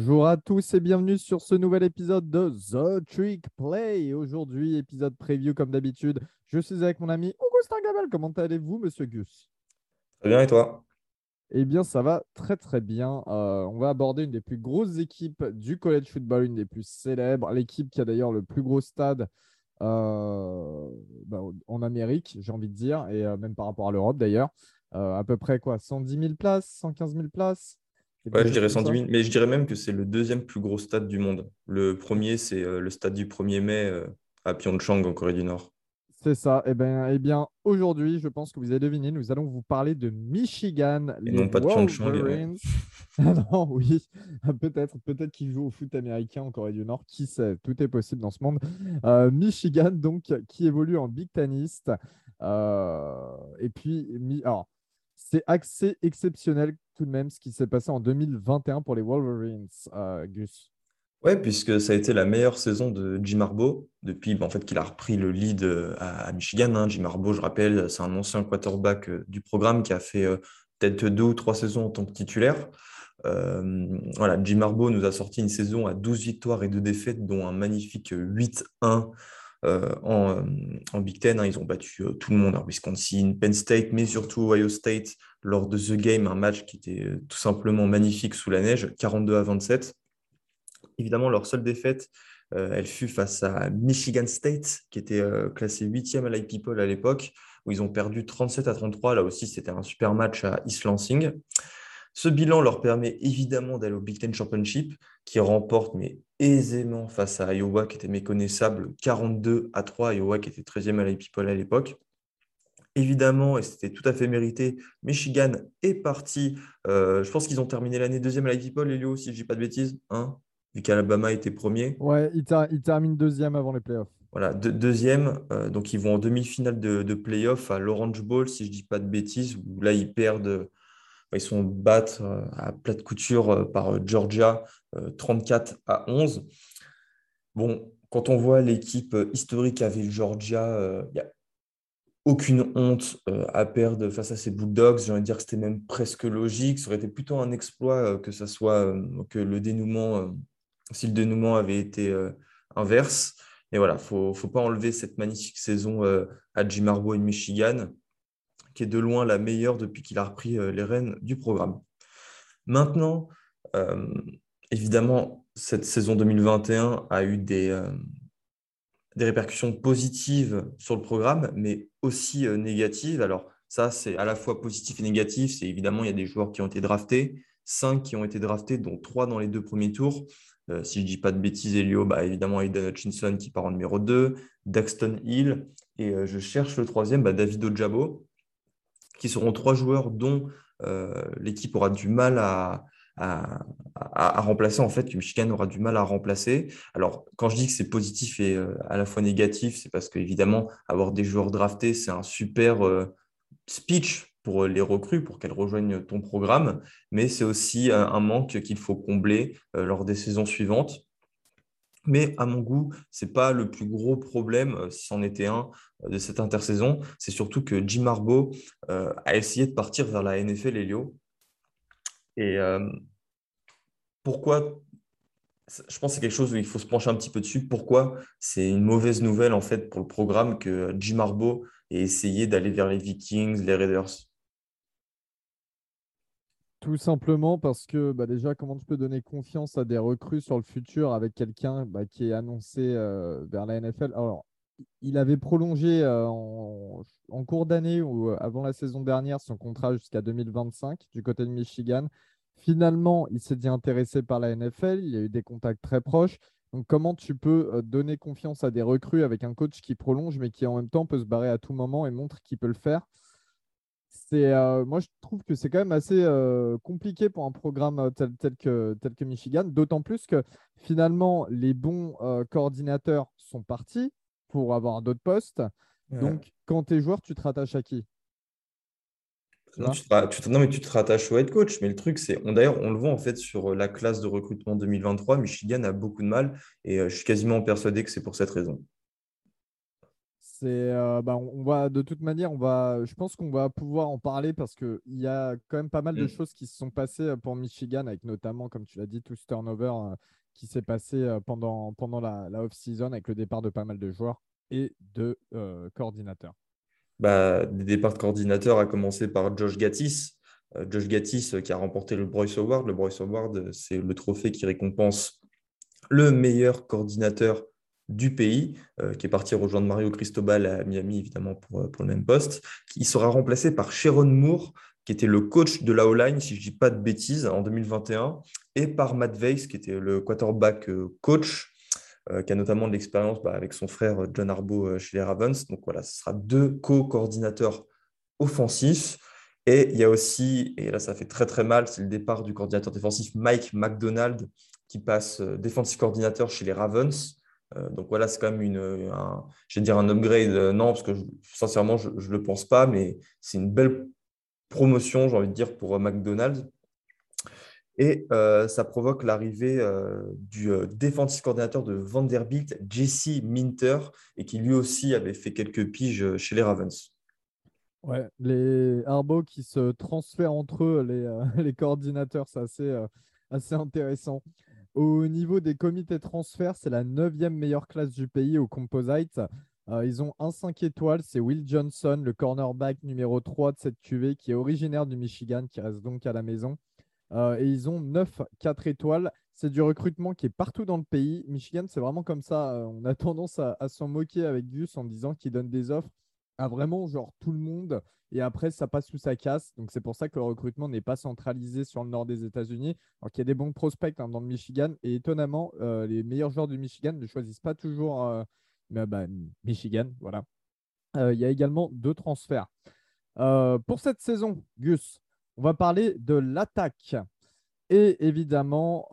bonjour à tous et bienvenue sur ce nouvel épisode de The Trick Play. Aujourd'hui, épisode preview comme d'habitude. Je suis avec mon ami Augustin Gabel. Comment allez-vous, monsieur Gus? Très bien, et toi? Eh bien, ça va très très bien. Euh, on va aborder une des plus grosses équipes du college football, une des plus célèbres, l'équipe qui a d'ailleurs le plus gros stade euh, bah, en Amérique, j'ai envie de dire, et euh, même par rapport à l'Europe d'ailleurs. à peu près quoi 110 000 places 115 000 places? Ouais, je dirais 110 000, mais je dirais même que c'est le deuxième plus gros stade du monde. Le premier, c'est euh, le stade du 1er mai euh, à Pyeongchang, en Corée du Nord. C'est ça. Eh bien, eh bien aujourd'hui, je pense que vous avez deviné, nous allons vous parler de Michigan. Et non pas de Pyeongchang. Ah non, oui, peut-être peut-être qu'ils jouent au foot américain en Corée du Nord. Qui sait? Tout est possible dans ce monde. Euh, Michigan, donc, qui évolue en Big Tenist. et puis, alors, c'est assez exceptionnel tout de même ce qui s'est passé en 2021 pour les Wolverines, euh, Gus. Ouais, puisque ça a été la meilleure saison de Jim Harbaugh depuis bah, en fait, qu'il a repris le lead euh, à, Michigan. Hein. Jim Harbaugh, je rappelle, c'est un ancien quarterback euh, du programme qui a fait peut-être deux ou trois saisons en tant que titulaire. voilà, Jim Harbaugh nous a sorti une saison à 12 victoires et 2 défaites, dont un magnifique 8-1 euh, en, euh, en, Big Ten. Hein, ils ont battu euh, tout le monde, Wisconsin, Penn State, mais surtout Ohio State lors de The Game, un match qui était tout simplement magnifique sous la neige, 42 à 27. Évidemment, leur seule défaite, elle fut face à Michigan State, qui était classé 8e à l'IP à l'époque, où ils ont perdu 37 à 33. Là aussi, c'était un super match à East Lansing. Ce bilan leur permet évidemment d'aller au Big Ten Championship, qui remporte mais aisément face à Iowa, qui était méconnaissable, 42 à 3. Iowa qui était 13e à la People à l'époque. Évidemment, et c'était tout à fait mérité, Michigan est parti. Euh, je pense qu'ils ont terminé l'année deuxième à la People, Elio, si je ne dis pas de bêtises, hein, vu qu'Alabama était premier. Ouais, ils, terminent deuxième avant les playoffs. Voilà, deuxième. Euh, donc, ils vont en demi-finale de, de playoff à l'Orange Bowl, si je ne dis pas de bêtises, où là, ils perdent ils sont battus euh, à plat de couture euh, par euh, Georgia 34 à 11. Bon, quand on voit l'équipe historique avec Georgia, il n'y a aucune honte à perdre face à ces Bulldogs. J'ai envie de dire que c'était même presque logique. Ça aurait été plutôt un exploit que ça soit que le dénouement, si le dénouement avait été inverse. Mais voilà, il ne faut pas enlever cette magnifique saison à Jim Harbaugh et Michigan qui est de loin la meilleure depuis qu'il a repris euh, les rênes du programme. Maintenant, euh, évidemment, cette saison 2021 a eu des, euh, des répercussions positives sur le programme, mais aussi négatives. Alors, ça, c'est à la fois positif et négatif. C'est évidemment, il y a des joueurs qui ont été draftés, cinq qui ont été draftés, dont trois dans les deux premiers tours. si je ne dis pas de bêtises, Elio, bah, évidemment, Aiden Hutchinson qui part en numéro 2, Daxton Hill, et je cherche le troisième, bah, David Ojabo, qui seront trois joueurs dont euh, l'équipe aura du mal à, à, remplacer, en fait, que Michigan aura du mal à remplacer. Alors, quand je dis que c'est positif et euh, à la fois négatif, c'est parce qu'évidemment, avoir des joueurs draftés, c'est un super euh, speech pour les recrues, pour qu'elles rejoignent ton programme, mais c'est aussi un manque qu'il faut combler lors des saisons suivantes. Mais à mon goût, ce n'est pas le plus gros problème, euh, si c'en était un, euh, de cette intersaison. C'est surtout que Jim Harbaugh euh, a essayé de partir vers la NFL Elio. Et pourquoi Je pense que c'est quelque chose où il faut se pencher un petit peu dessus. Pourquoi c'est une mauvaise nouvelle en fait pour le programme que Jim Harbaugh ait essayé d'aller vers les Vikings, les Raiders? Tout simplement parce que bah, déjà, comment tu peux donner confiance à des recrues sur le futur avec quelqu'un bah, qui est annoncé euh, vers la NFL Alors, il avait prolongé euh, en, cours d'année ou euh, avant la saison dernière son contrat jusqu'à 2025 du côté de Michigan. Finalement, il s'est dit intéressé par la NFL. Il y a eu des contacts très proches. Donc, comment tu peux donner confiance à des recrues avec un coach qui prolonge, mais qui en même temps peut se barrer à tout moment et montre qu'il peut le faire? C'est, euh, moi, je trouve que c'est quand même assez euh, compliqué pour un programme euh, tel, tel, que, tel que Michigan, d'autant plus que finalement, les bons coordinateurs sont partis. pour avoir d'autres postes. Donc, quand tu es joueur, tu te rattaches à qui? Non, mais tu te rattaches au head coach. Mais le truc, c'est, d'ailleurs, on le voit en fait sur la classe de recrutement 2023. Michigan a beaucoup de mal et je suis quasiment persuadé que c'est pour cette raison. C'est, euh, bah, on va de toute manière, on va, je pense qu'on va pouvoir en parler parce qu'il y a quand même pas mal de mm. choses qui se sont passées euh, pour Michigan, avec notamment, comme tu l'as dit, tout ce turnover euh, qui s'est passé pendant, pendant la, off-season avec le départ de pas mal de joueurs et de coordinateurs. Bah, des départs de coordinateurs à commencer par Josh Gattis. Josh Gattis qui a remporté le Bryce Award. Le Bryce Award, c'est le trophée qui récompense le meilleur coordinateur du pays, euh, qui est parti rejoindre Mario Cristobal à Miami, évidemment, pour, euh, pour le même poste. Il sera remplacé par Sharon Moore, qui était le coach de la O-line, si je ne dis pas de bêtises, en 2021, et par Matt Weiss, qui était le quarterback euh, coach, qui a notamment de l'expérience bah, avec son frère John Arbo chez les Ravens. Donc voilà, ce sera deux co-coordinateurs offensifs. Et il y a aussi, et là ça fait très très mal, c'est le départ du coordinateur défensif Mike McDonald, qui passe défensif coordinateur chez les Ravens. Euh, donc voilà, c'est quand même une, un, je vais dire un upgrade. Euh, non, parce que sincèrement, je ne le pense pas, mais c'est une belle promotion, j'ai envie de dire, pour euh, McDonald's. Et ça provoque l'arrivée du défensif coordinateur de Vanderbilt, Jesse Minter, et qui lui aussi avait fait quelques piges chez les Ravens. Ouais, les Arbo qui se transfèrent entre eux, les, les coordinateurs, c'est assez, assez intéressant. Au niveau des comités de transfert, c'est la neuvième meilleure classe du pays au Composite. Euh, ils ont un 5 étoiles, c'est Will Johnson, le cornerback numéro 3 de cette QV, qui est originaire du Michigan, qui reste donc à la maison. Euh, et ils ont 9 4 étoiles. C'est du recrutement qui est partout dans le pays. Michigan, c'est vraiment comme ça. Euh, on a tendance à, à s'en moquer avec Gus en disant qu'il donne des offres à vraiment genre tout le monde et après ça passe sous sa casse. Donc c'est pour ça que le recrutement n'est pas centralisé sur le nord des États-Unis. Alors qu'il y a des bons prospects hein, dans le Michigan et étonnamment euh, les meilleurs joueurs du Michigan ne choisissent pas toujours euh, bah, Michigan. Voilà. Euh, il y a également deux transferts. pour cette saison, Gus, on va parler de l'attaque. Et évidemment,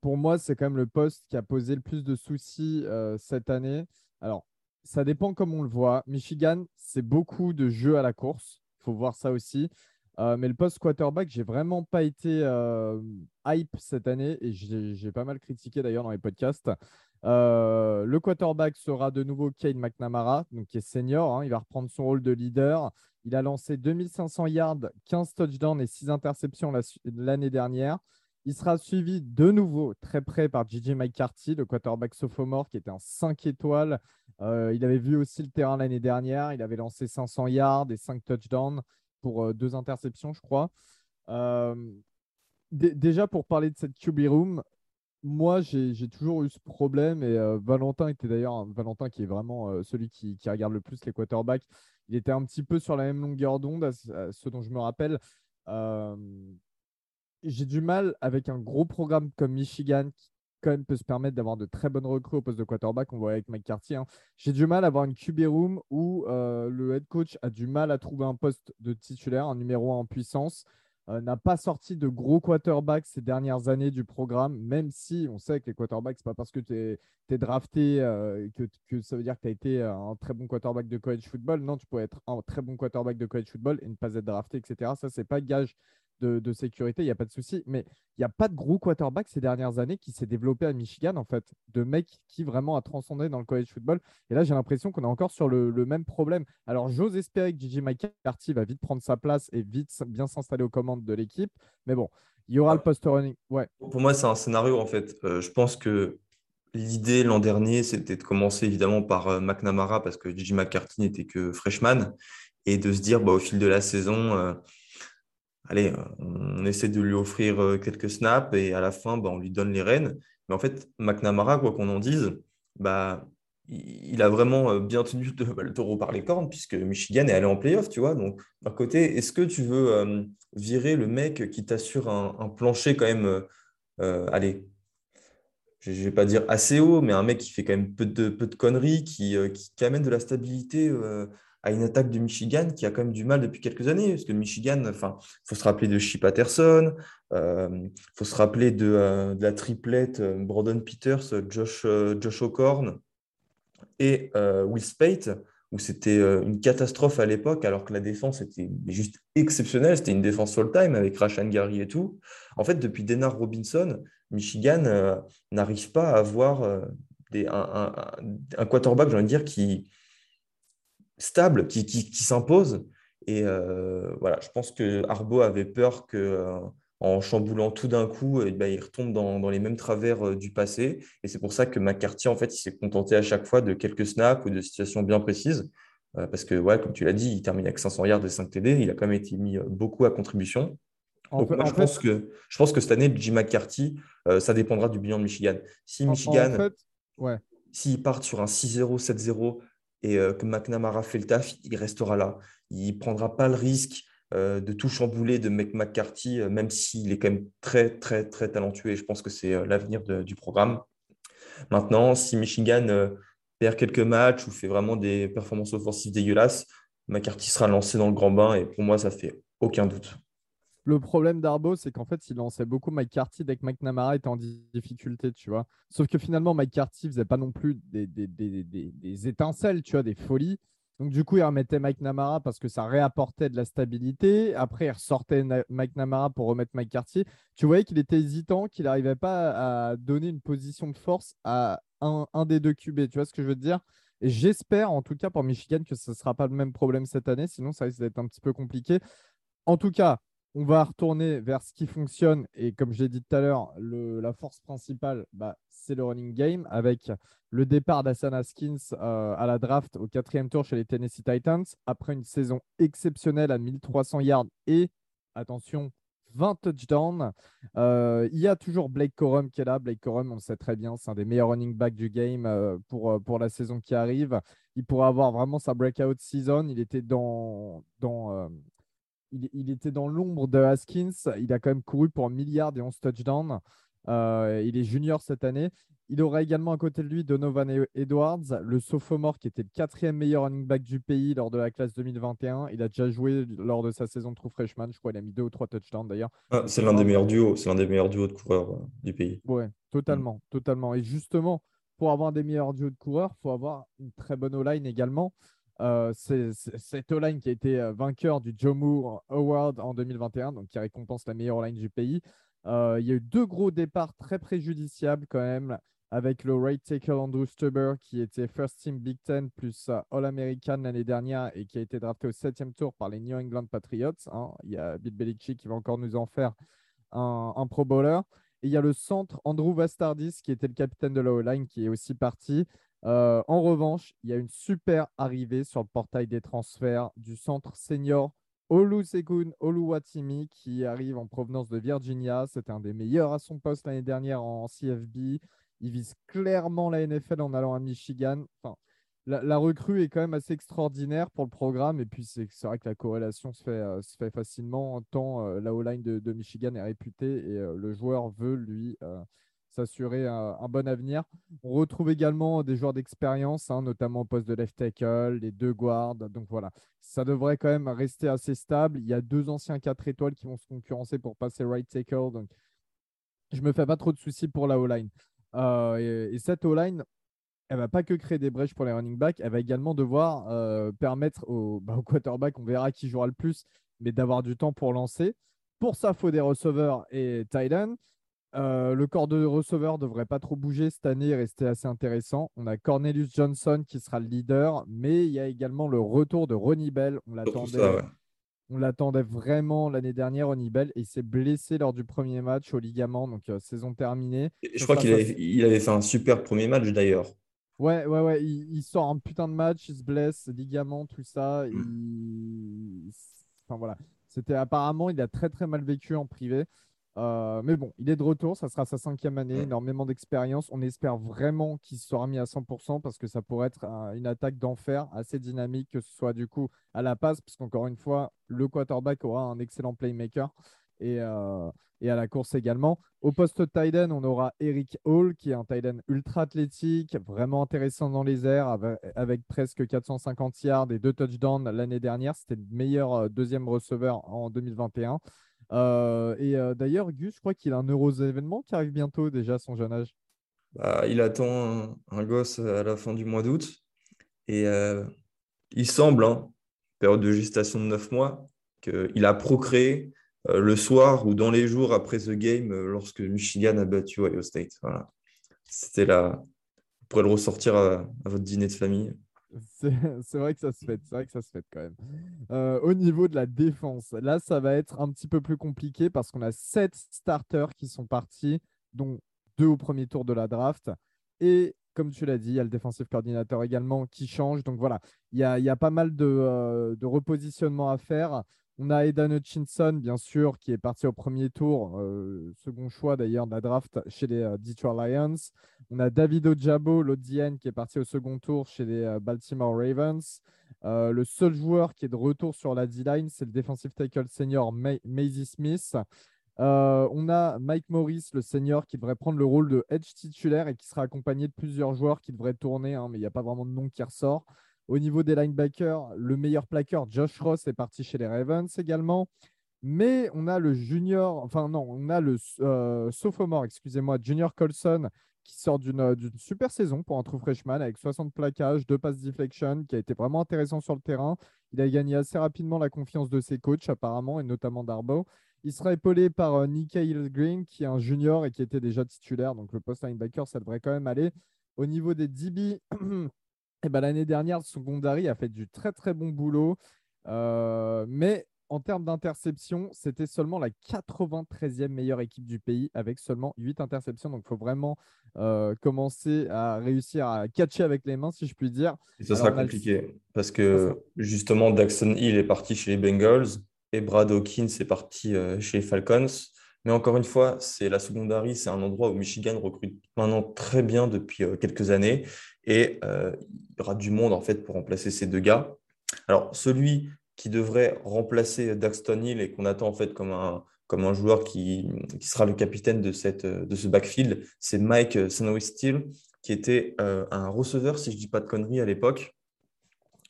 pour moi, c'est quand même le poste qui a posé le plus de soucis cette année. Alors, ça dépend comme on le voit. Michigan, c'est beaucoup de jeux à la course. Il faut voir ça aussi. Euh, mais le post quarterback, j'ai vraiment pas été euh, hype cette année et j'ai pas mal critiqué d'ailleurs dans les podcasts. Euh, le quarterback sera de nouveau Kane McNamara, donc qui est senior. Hein. il va reprendre son rôle de leader. Il a lancé 2500 yards, 15 touchdowns et 6 interceptions l'année dernière. Il sera suivi de nouveau très près par Gigi McCarthy, le quarterback sophomore qui était en 5 étoiles. Euh, il avait vu aussi le terrain l'année dernière. Il avait lancé 500 yards et 5 touchdowns pour euh, deux interceptions, je crois. Euh, déjà, pour parler de cette QB Room, moi, j'ai toujours eu ce problème. Et Valentin était d'ailleurs, Valentin qui est vraiment celui qui, regarde le plus les quarterbacks, il était un petit peu sur la même longueur d'onde, ce dont je me rappelle j'ai du mal avec un gros programme comme Michigan quand même peut se permettre d'avoir de très bonnes recrues au poste de quarterback. On voit avec McCarthy. Hein. J'ai du mal à avoir une QB room où euh, le head coach a du mal à trouver un poste de titulaire, un numéro 1 en puissance. Euh, n'a pas sorti de gros quarterbacks ces dernières années du programme, même si on sait que les quarterbacks, ce n'est pas parce que tu es, drafté euh, que, que, ça veut dire que tu as été un très bon quarterback de college football. Non, tu peux être un très bon quarterback de college football et ne pas être drafté, etc. Ça, c'est pas gage de, sécurité, il n'y a pas de souci. Mais il n'y a pas de gros quarterback ces dernières années qui s'est développé à Michigan, en fait, de mecs qui vraiment a transcendé dans le college football. Et là, j'ai l'impression qu'on est encore sur le, même problème. Alors, j'ose espérer que Gigi McCarthy va vite prendre sa place et vite bien s'installer aux commandes de l'équipe. Mais bon, il y aura le post-running. Ouais. Pour moi, c'est un scénario, en fait. Euh, je pense que L'idée l'an dernier, c'était de commencer évidemment par euh, McNamara parce que Gigi McCarthy n'était que freshman et de se dire bah, au fil de la saison, euh, allez, on essaie de lui offrir euh, quelques snaps et à la fin, bah, on lui donne les rênes. Mais en fait, McNamara, quoi qu'on en dise, bah, il a vraiment euh, bien tenu bah, le taureau par les cornes puisque Michigan est allé en playoff, tu vois. Donc, d'un côté, est-ce que tu veux euh, virer le mec qui t'assure un, plancher quand même, allez, je ne vais pas dire assez haut, mais un mec qui fait quand même peu de, peu de conneries, qui, qui, amène de la stabilité à une attaque de Michigan qui a quand même du mal depuis quelques années, parce que Michigan, enfin, faut se rappeler de Chip Patterson, euh, faut se rappeler de, euh, la triplette euh, Brandon Peters, Josh, Josh O'Corn. et Will Spate, où c'était une catastrophe à l'époque, alors que la défense était juste exceptionnelle. C'était une défense all-time avec Rashan Gary et tout. En fait, depuis Denard Robinson, Michigan n'arrive pas à avoir des, un, un, quarterback, j'ai envie de dire, qui stable, qui, qui, qui s'impose. Et voilà, je pense que Arbo avait peur que en chamboulant tout d'un coup, eh ben, il retombe dans, les mêmes travers euh, du passé. Et c'est pour ça que McCarthy, en fait, il s'est contenté à chaque fois de quelques snaps ou de situations bien précises. Euh, parce que, ouais, comme tu l'as dit, il termine avec 500 yards et 5 TD. Il a quand même été mis euh, beaucoup à contribution. Donc, je, pense que, je pense que cette année, Jim McCarthy, ça dépendra du bilan de Michigan. Si Michigan, ouais. s'ils partent sur un 6-0, 7-0 et que McNamara fait le taf, il restera là. Il ne prendra pas le risque euh, de tout chambouler de McCarthy, euh, même s'il est quand même très, très, très talentueux et je pense que c'est euh, l'avenir du programme. Maintenant, si Michigan perd quelques matchs ou fait vraiment des performances offensives dégueulasses, McCarthy sera lancé dans le grand bain et pour moi, ça fait aucun doute. Le problème d'Arbo, c'est qu'en fait, il lançait beaucoup McCarthy dès que McNamara était en difficulté, tu vois. Sauf que finalement, McCarthy faisait pas non plus des, des, des, des étincelles, tu vois, des folies. Donc, du coup, il remettait Mike Namara parce que ça réapportait de la stabilité. Après, il ressortait Mike Namara pour remettre Mike Cartier. Tu voyais qu'il était hésitant, qu'il n'arrivait pas à donner une position de force à un, des deux QB. Tu vois ce que je veux dire? Et j'espère, en tout cas, pour Michigan, que ce ne sera pas le même problème cette année. Sinon, ça risque d'être un petit peu compliqué. En tout cas, on va retourner vers ce qui fonctionne. Et comme je l'ai dit tout à l'heure, la force principale, bah, c'est le running game avec le départ d'Assan Haskins euh, à la draft au quatrième tour chez les Tennessee Titans après une saison exceptionnelle à 1300 yards et, attention, 20 touchdowns. Euh, il y a toujours Blake Corum qui est là. Blake Corum, on le sait très bien, c'est un des meilleurs running backs du game euh, pour, pour la saison qui arrive. Il pourrait avoir vraiment sa breakout season. Il était dans, dans, il, était dans l'ombre de Haskins. Il a quand même couru pour un milliard et 11 touchdowns. Euh, il est junior cette année. Il aura également à côté de lui Donovan Edwards, le sophomore qui était le quatrième meilleur running back du pays lors de la classe 2021. Il a déjà joué lors de sa saison de true freshman. Je crois qu'il a mis deux ou trois touchdowns d'ailleurs. Ah, c'est l'un des meilleurs duos. C'est l'un des meilleurs duos de coureurs euh, du pays. Oui, totalement, totalement. Et justement, pour avoir des meilleurs duos de coureurs, il faut avoir une très bonne O-line également. Euh, c'est cette O-line qui a été vainqueur du Joe Moore Award en 2021, donc qui récompense la meilleure O-line du pays. Euh, il y a eu deux gros départs très préjudiciables quand même, avec le right tackle Andrew Stuber qui était first team Big Ten plus euh, All-American l'année dernière et qui a été drafté au septième tour par les New England Patriots. Hein. Il y a Bill Belichick qui va encore nous en faire un, Pro Bowler. Et il y a le centre Andrew Vastardis qui était le capitaine de la O-line qui est aussi parti. Euh, en revanche, il y a une super arrivée sur le portail des transferts du centre senior Olusegun Oluwatimi qui arrive en provenance de Virginia. C'était un des meilleurs à son poste l'année dernière en CFB. Il vise clairement la NFL en allant à Michigan. La, recrue est quand même assez extraordinaire pour le programme. Et puis, c'est vrai que la corrélation se fait, euh, facilement. Tant euh, la O-line de, Michigan est réputée et le joueur veut, lui, s'assurer un, bon avenir. On retrouve également des joueurs d'expérience, hein, notamment au poste de left tackle, les deux guards. Donc voilà, ça devrait quand même rester assez stable. Il y a deux anciens 4 étoiles qui vont se concurrencer pour passer right tackle. Donc je me fais pas trop de soucis pour la O-line. Euh, et, cette O-line, elle va pas que créer des brèches pour les running backs, elle va également devoir euh, permettre au, bah, au, quarterback, on verra qui jouera le plus, mais d'avoir du temps pour lancer. Pour ça, il faut des receveurs et tight euh, le corps de receveur ne devrait pas trop bouger cette année, rester assez intéressant. On a Cornelius Johnson qui sera le leader, mais il y a également le retour de Ronnie Bell. On l'attendait, on l'attendait vraiment l'année dernière, Ronnie Bell, et il s'est blessé lors du premier match au ligament, donc euh, saison terminée. je crois qu'il avait, il avait fait un super premier match d'ailleurs. Ouais, ouais, ouais. Il, sort un putain de match, il se blesse, ligament, tout ça. Mm. Enfin voilà. C'était apparemment, il a très très mal vécu en privé. Euh, mais bon, il est de retour, ça sera sa cinquième année, énormément d'expérience. On espère vraiment qu'il sera mis à 100% parce que ça pourrait être une attaque d'enfer assez dynamique, que ce soit du coup à la passe, parce qu'encore une fois, le quarterback aura un excellent playmaker et, euh, et à la course également. Au poste Tiden, on aura Eric Hall qui est un Tiden ultra athlétique, vraiment intéressant dans les airs avec, avec presque 450 yards et deux touchdowns l'année dernière. C'était le meilleur euh, deuxième receveur en 2021. Euh, et euh, d'ailleurs, Gus, je crois qu'il a un heureux événement qui arrive bientôt déjà à son jeune âge. bah, il attend un, gosse à la fin du mois d'août. Et euh, il semble, hein, période de gestation de 9 mois, qu'il a procréé le soir ou dans les jours après The Game lorsque Michigan a battu Ohio State. C'était là. Vous pourrez le ressortir à, votre dîner de famille. C'est vrai que ça se fait, c'est vrai que ça se fait quand même. au niveau de la défense, là, ça va être un petit peu plus compliqué parce qu'on a sept starters qui sont partis, dont deux au premier tour de la draft. Et comme tu l'as dit, il y a le défensif coordinateur également qui change. Donc voilà, il y a, pas mal de, euh, de, repositionnement à faire. On a Aidan Hutchinson, bien sûr, qui est parti au premier tour, euh, second choix d'ailleurs de la draft chez les euh, Detroit Lions. On a David Ojabo, l'Odienne, qui est parti au second tour chez les Baltimore Ravens. le seul joueur qui est de retour sur la D-line, c'est le defensive tackle senior Maisie Smith. Euh, on a Mike Morris, le senior, qui devrait prendre le rôle de edge titulaire et qui sera accompagné de plusieurs joueurs qui devraient tourner, hein, mais il n'y a pas vraiment de nom qui ressort. Au niveau des linebackers, le meilleur plaqueur, Josh Ross, est parti chez les Ravens également. Mais on a le junior, enfin non, on a le euh, sophomore, excusez-moi, Junior Colson, qui sort d'une super saison pour un true freshman avec 60 plaquages, deux passes deflection, qui a été vraiment intéressant sur le terrain. Il a gagné assez rapidement la confiance de ses coachs apparemment, et notamment Darbo. Il sera épaulé par euh, Green, qui est un junior et qui était déjà titulaire. Donc le post linebacker, ça devrait quand même aller. Au niveau des DB, eh ben, l'année dernière, Secondary a fait du très très bon boulot. Euh, mais en termes d'interception, c'était seulement la 93e meilleure équipe du pays avec seulement 8 interceptions. Donc il faut vraiment euh, commencer à réussir à catcher avec les mains, si je puis dire. Et ça sera compliqué parce que justement, Daxon Hill est parti chez les Bengals et Brad Hawkins est parti euh, chez les Falcons. Mais encore une fois, c'est la secondary, c'est un endroit où Michigan recrute maintenant très bien depuis quelques années et euh, il y aura du monde en fait pour remplacer ces deux gars. Alors celui qui devrait remplacer Daxton Hill et qu'on attend en fait comme un, comme un joueur qui, qui sera le capitaine de, cette, de ce backfield, c'est Mike Sanowi Steele, qui était un receveur, si je ne dis pas de conneries à l'époque,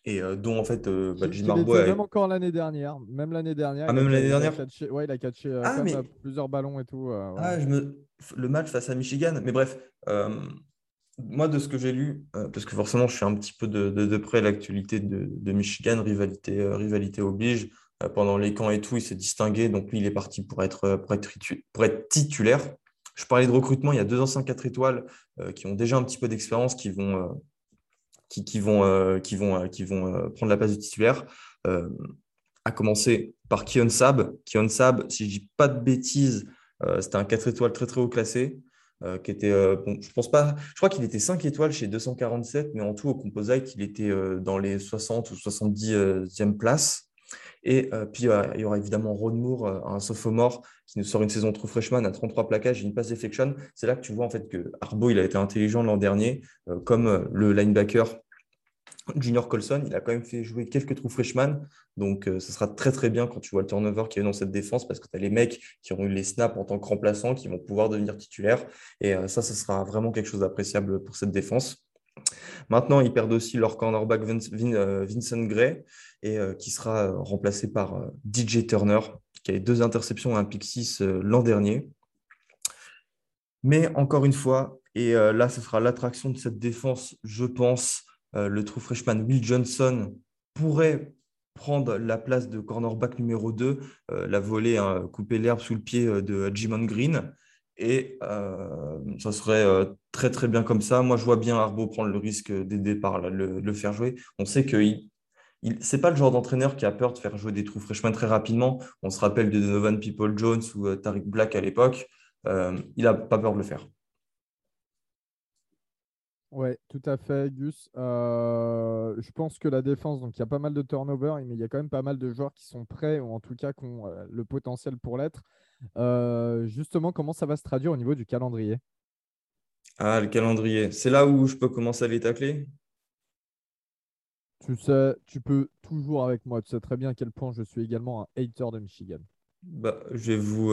et euh, dont en fait euh, bah, Jim Harbaugh. Même encore l'année dernière, même l'année dernière. Ah, même l'année dernière. Ouais, il a catché euh, ah, plusieurs ballons et tout. Ah, je me... Le match face à Michigan, mais bref, moi de ce que j'ai lu, parce que forcément je suis un petit peu de, de, près l'actualité de, de, Michigan, rivalité, rivalité oblige. pendant les camps et tout, il s'est distingué, donc lui il est parti pour être, pour être, titulaire. Je parlais de recrutement, il y a deux anciens 4 étoiles qui ont déjà un petit peu d'expérience, qui vont qui, vont, euh, qui vont, euh, qui vont euh, prendre la place du titulaire. à commencer par Kion Sab. Kion Sab, si je dis pas de bêtises, c'était un 4 étoiles très très haut classé. Qui était, je pense pas, je crois qu'il était 5 étoiles chez 247, mais en tout au composite, il était dans les 60 ou 70e place. Et puis, il y aura évidemment Ron Moore, un sophomore qui nous sort une saison trop freshman à 33 plaquages et une passe deflection. C'est là que tu vois en fait que Arbo, il a été intelligent l'an dernier, comme le linebacker Junior Colson, il a quand même fait jouer quelques trous freshman. Donc, ce sera très, très bien quand tu vois le turnover qui est dans cette défense parce que tu as les mecs qui ont eu les snaps en tant que remplaçants qui vont pouvoir devenir titulaires. Et ça, ce sera vraiment quelque chose d'appréciable pour cette défense. Maintenant, ils perdent aussi leur cornerback Vincent Gray et qui sera remplacé par DJ Turner, qui a eu deux interceptions et un pick 6 l'an dernier. Mais encore une fois, et là, ce sera l'attraction de cette défense, je pense, euh, le true freshman Will Johnson pourrait prendre la place de cornerback numéro 2, euh, la volée, hein, couper l'herbe sous le pied euh, de Jimon Green. Et ça serait très très bien comme ça. Moi, je vois bien Arbo prendre le risque des départs, le, faire jouer. On sait que c'est pas le genre d'entraîneur qui a peur de faire jouer des trous freshman très rapidement. On se rappelle de Donovan People Jones ou Tariq Black à l'époque. il n'a pas peur de le faire. Ouais, tout à fait, Gus. Euh, je pense que la défense, donc il y a pas mal de turnover, mais il y a quand même pas mal de joueurs qui sont prêts, ou en tout cas qui ont euh, le potentiel pour l'être. Euh, justement, comment ça va se traduire au niveau du calendrier? Ah, le calendrier. C'est là où je peux commencer à les tacler? Tu sais, tu peux toujours avec moi. Tu sais très bien à quel point je suis également un hater de Michigan. Bah, je vais vous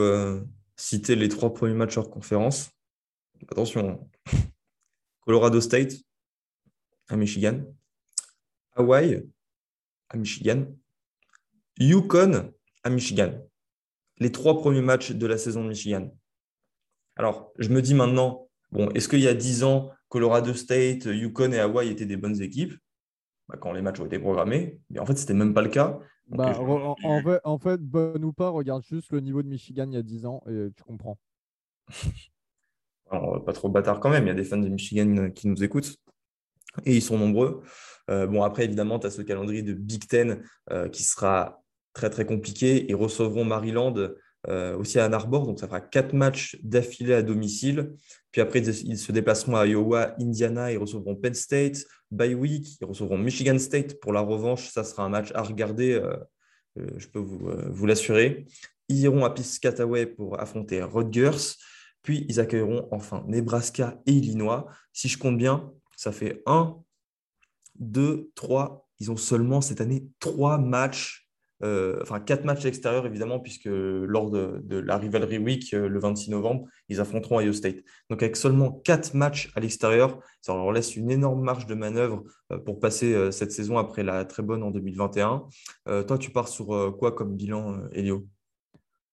citer les trois premiers matchs hors conférence. Attention. Colorado State à Michigan, Hawaii à Michigan, Yukon à Michigan. Les trois premiers matchs de la saison de Michigan. Alors, je me dis maintenant, Bon, est-ce qu'il y a 10 ans, Colorado State, Yukon et Hawaii étaient des bonnes équipes? Bah, quand les matchs ont été programmés Mais en fait, ce n'était même pas le cas. Bah, en, fait, en fait, bon ou pas, regarde juste le niveau de Michigan il y a 10 ans et tu comprends. Alors, pas trop bâtard quand même, il y a des fans de Michigan qui nous écoutent et ils sont nombreux. Euh, bon, après, évidemment, tu as ce calendrier de Big Ten euh, qui sera très très compliqué. Ils recevront Maryland euh, aussi à Ann Arbor, donc ça fera quatre matchs d'affilée à domicile. Puis après, ils se déplaceront à Iowa, Indiana, ils recevront Penn State, by week, ils recevront Michigan State pour la revanche. Ça sera un match à regarder, je peux vous, vous l'assurer. Ils iront à Piscataway pour affronter Rutgers. Puis ils accueilleront enfin Nebraska et Illinois. Si je compte bien, ça fait 1, 2, 3. Ils ont seulement cette année trois matchs, euh, enfin quatre matchs extérieurs évidemment, puisque lors de, la Rivalry Week, euh, le 26 novembre, ils affronteront Ohio State. Donc avec seulement quatre matchs à l'extérieur, ça leur laisse une énorme marge de manœuvre euh, pour passer cette saison après la très bonne en 2021. toi, tu pars sur quoi comme bilan, Elio?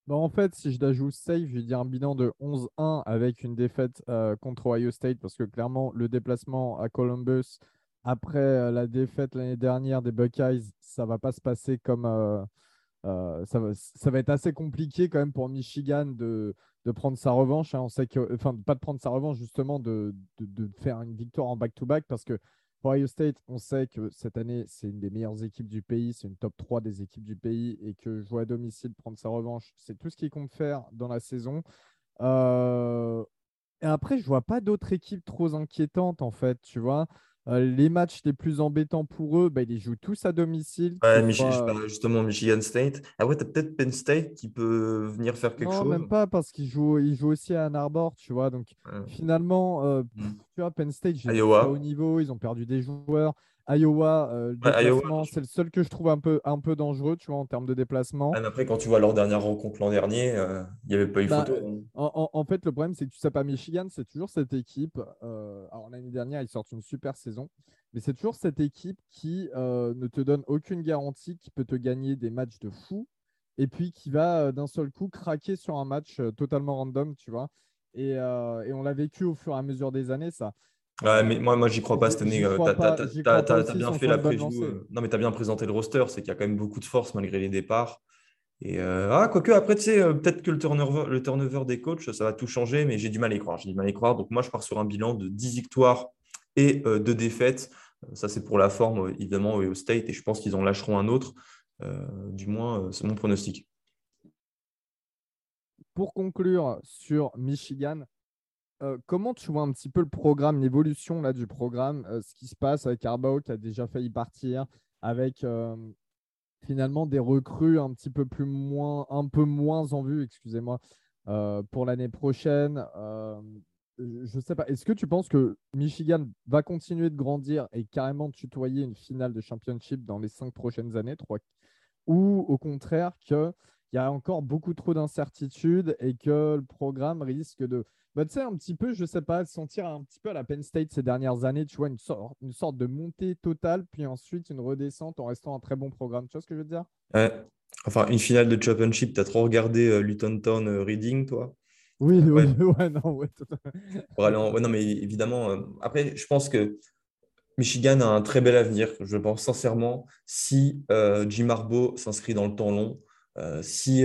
Bah, en fait, si je la joue safe, je vais dire un bilan de 11-1 avec une défaite euh, contre Ohio State parce que clairement, le déplacement à Columbus après euh, la défaite l'année dernière des Buckeyes, ça va pas se passer comme. Euh, ça, va, ça, va, être assez compliqué quand même pour Michigan de, de prendre sa revanche. Hein. On sait que, enfin, pas de prendre sa revanche, justement, de, de, faire une victoire en back-to-back parce que Ohio State, on sait que cette année, c'est une des meilleures équipes du pays, c'est une top 3 des équipes du pays et que jouer à domicile, prendre sa revanche, c'est tout ce qu'il compte faire dans la saison. Euh, et après, je vois pas d'autres équipes trop inquiétantes en fait, tu vois. Euh, les matchs les plus embêtants pour eux, bah, ils jouent tous à domicile. Ouais, justement Michigan State. Ah ouais, tu as peut-être Penn State qui peut venir faire quelque chose. Non, même pas, parce qu'ils jouent, ils jouent aussi à Ann Arbor, tu vois. Donc finalement, euh, hmm. tu vois, Penn State, j'ai pas au niveau, ils ont perdu des joueurs. Iowa, euh, c'est le seul que je trouve un peu, un peu dangereux, tu vois, en termes de déplacement. après, quand tu vois leur dernière rencontre l'an dernier, euh, il n'y avait pas eu bah, photo. Hein. En, fait, le problème, c'est que tu sais pas, Michigan, c'est toujours cette équipe. Euh, alors, l'année dernière, ils sortent une super saison, mais c'est toujours cette équipe qui ne te donne aucune garantie, qui peut te gagner des matchs de fou, et puis qui va d'un seul coup craquer sur un match totalement random, tu vois. Et, et on l'a vécu au fur et à mesure des années, ça. Ouais, mais moi, moi j'y crois pas cette année. Tu as, bien fait la preview. Euh, non, mais tu as bien présenté le roster. C'est qu'il y a quand même beaucoup de force malgré les départs. Et euh, ah, quoique, après, tu sais, euh, peut-être que le turnover, le turnover des coachs, ça va tout changer, mais j'ai du mal à y croire. J'ai du mal à y croire. Donc, moi, je pars sur un bilan de 10 victoires et euh, 2 défaites. Ça, c'est pour la forme, évidemment, au State. Et je pense qu'ils en lâcheront un autre. du moins, c'est mon pronostic. Pour conclure sur Michigan, euh, comment tu vois un petit peu le programme, l'évolution là, du programme, euh, ce qui se passe avec Arbaugh qui a déjà failli partir, avec euh, finalement des recrues un petit peu plus moins, un peu moins en vue, excusez-moi, pour l'année prochaine. je sais pas. Est-ce que tu penses que Michigan va continuer de grandir et carrément tutoyer une finale de championship dans les cinq prochaines années, trois, ou au contraire qu'il y a encore beaucoup trop d'incertitudes et que le programme risque de bah, tu sais, un petit peu, je sais pas, sentir un petit peu à la Penn State ces dernières années, tu vois, une, sorte, une sorte de montée totale, puis ensuite une redescente en restant un très bon programme. Tu vois ce que je veux dire? Ouais. Enfin, une finale de championship, tu as trop regardé euh, Luton Town euh, Reading, toi? Oui, ouais. ouais, non, ouais, ouais, non, mais évidemment, euh, après, je pense que Michigan a un très bel avenir, je pense sincèrement, si Jim Harbaugh s'inscrit dans le temps long, si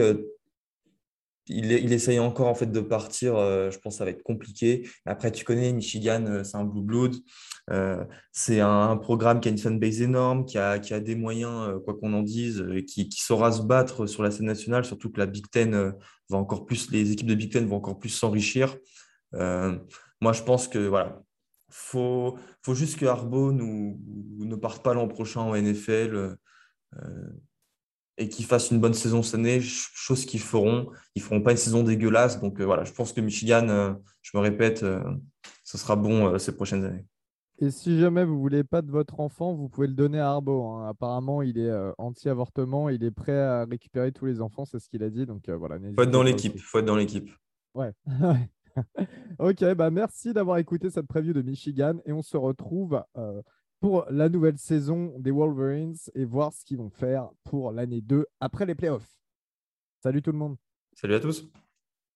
il, essaye encore en fait de partir. Euh, je pense que ça va être compliqué. Après, tu connais Michigan, euh, c'est un blue blood. Euh, c'est un, programme qui a une fanbase énorme, qui a, qui a des moyens, quoi qu'on en dise, qui, qui, saura se battre sur la scène nationale. Surtout que la Big Ten va encore plus, les équipes de Big Ten vont encore plus s'enrichir. moi, je pense que voilà, faut, faut juste que nous, ne parte pas l'an prochain en NFL et qu'ils fassent une bonne saison cette année, chose qu'ils feront. Ils ne feront pas une saison dégueulasse. Donc euh, voilà, je pense que Michigan, euh, je me répète, euh, ce sera bon ces prochaines années. Et si jamais vous ne voulez pas de votre enfant, vous pouvez le donner à Arbo. Hein. Apparemment, il est anti-avortement, il est prêt à récupérer tous les enfants, c'est ce qu'il a dit. Donc voilà. Faut être dans l'équipe. Faut être dans l'équipe. Ouais. ok, bah merci d'avoir écouté cette preview de Michigan et on se retrouve pour la nouvelle saison des Wolverines et voir ce qu'ils vont faire pour l'année 2 après les playoffs. Salut tout le monde. Salut à tous.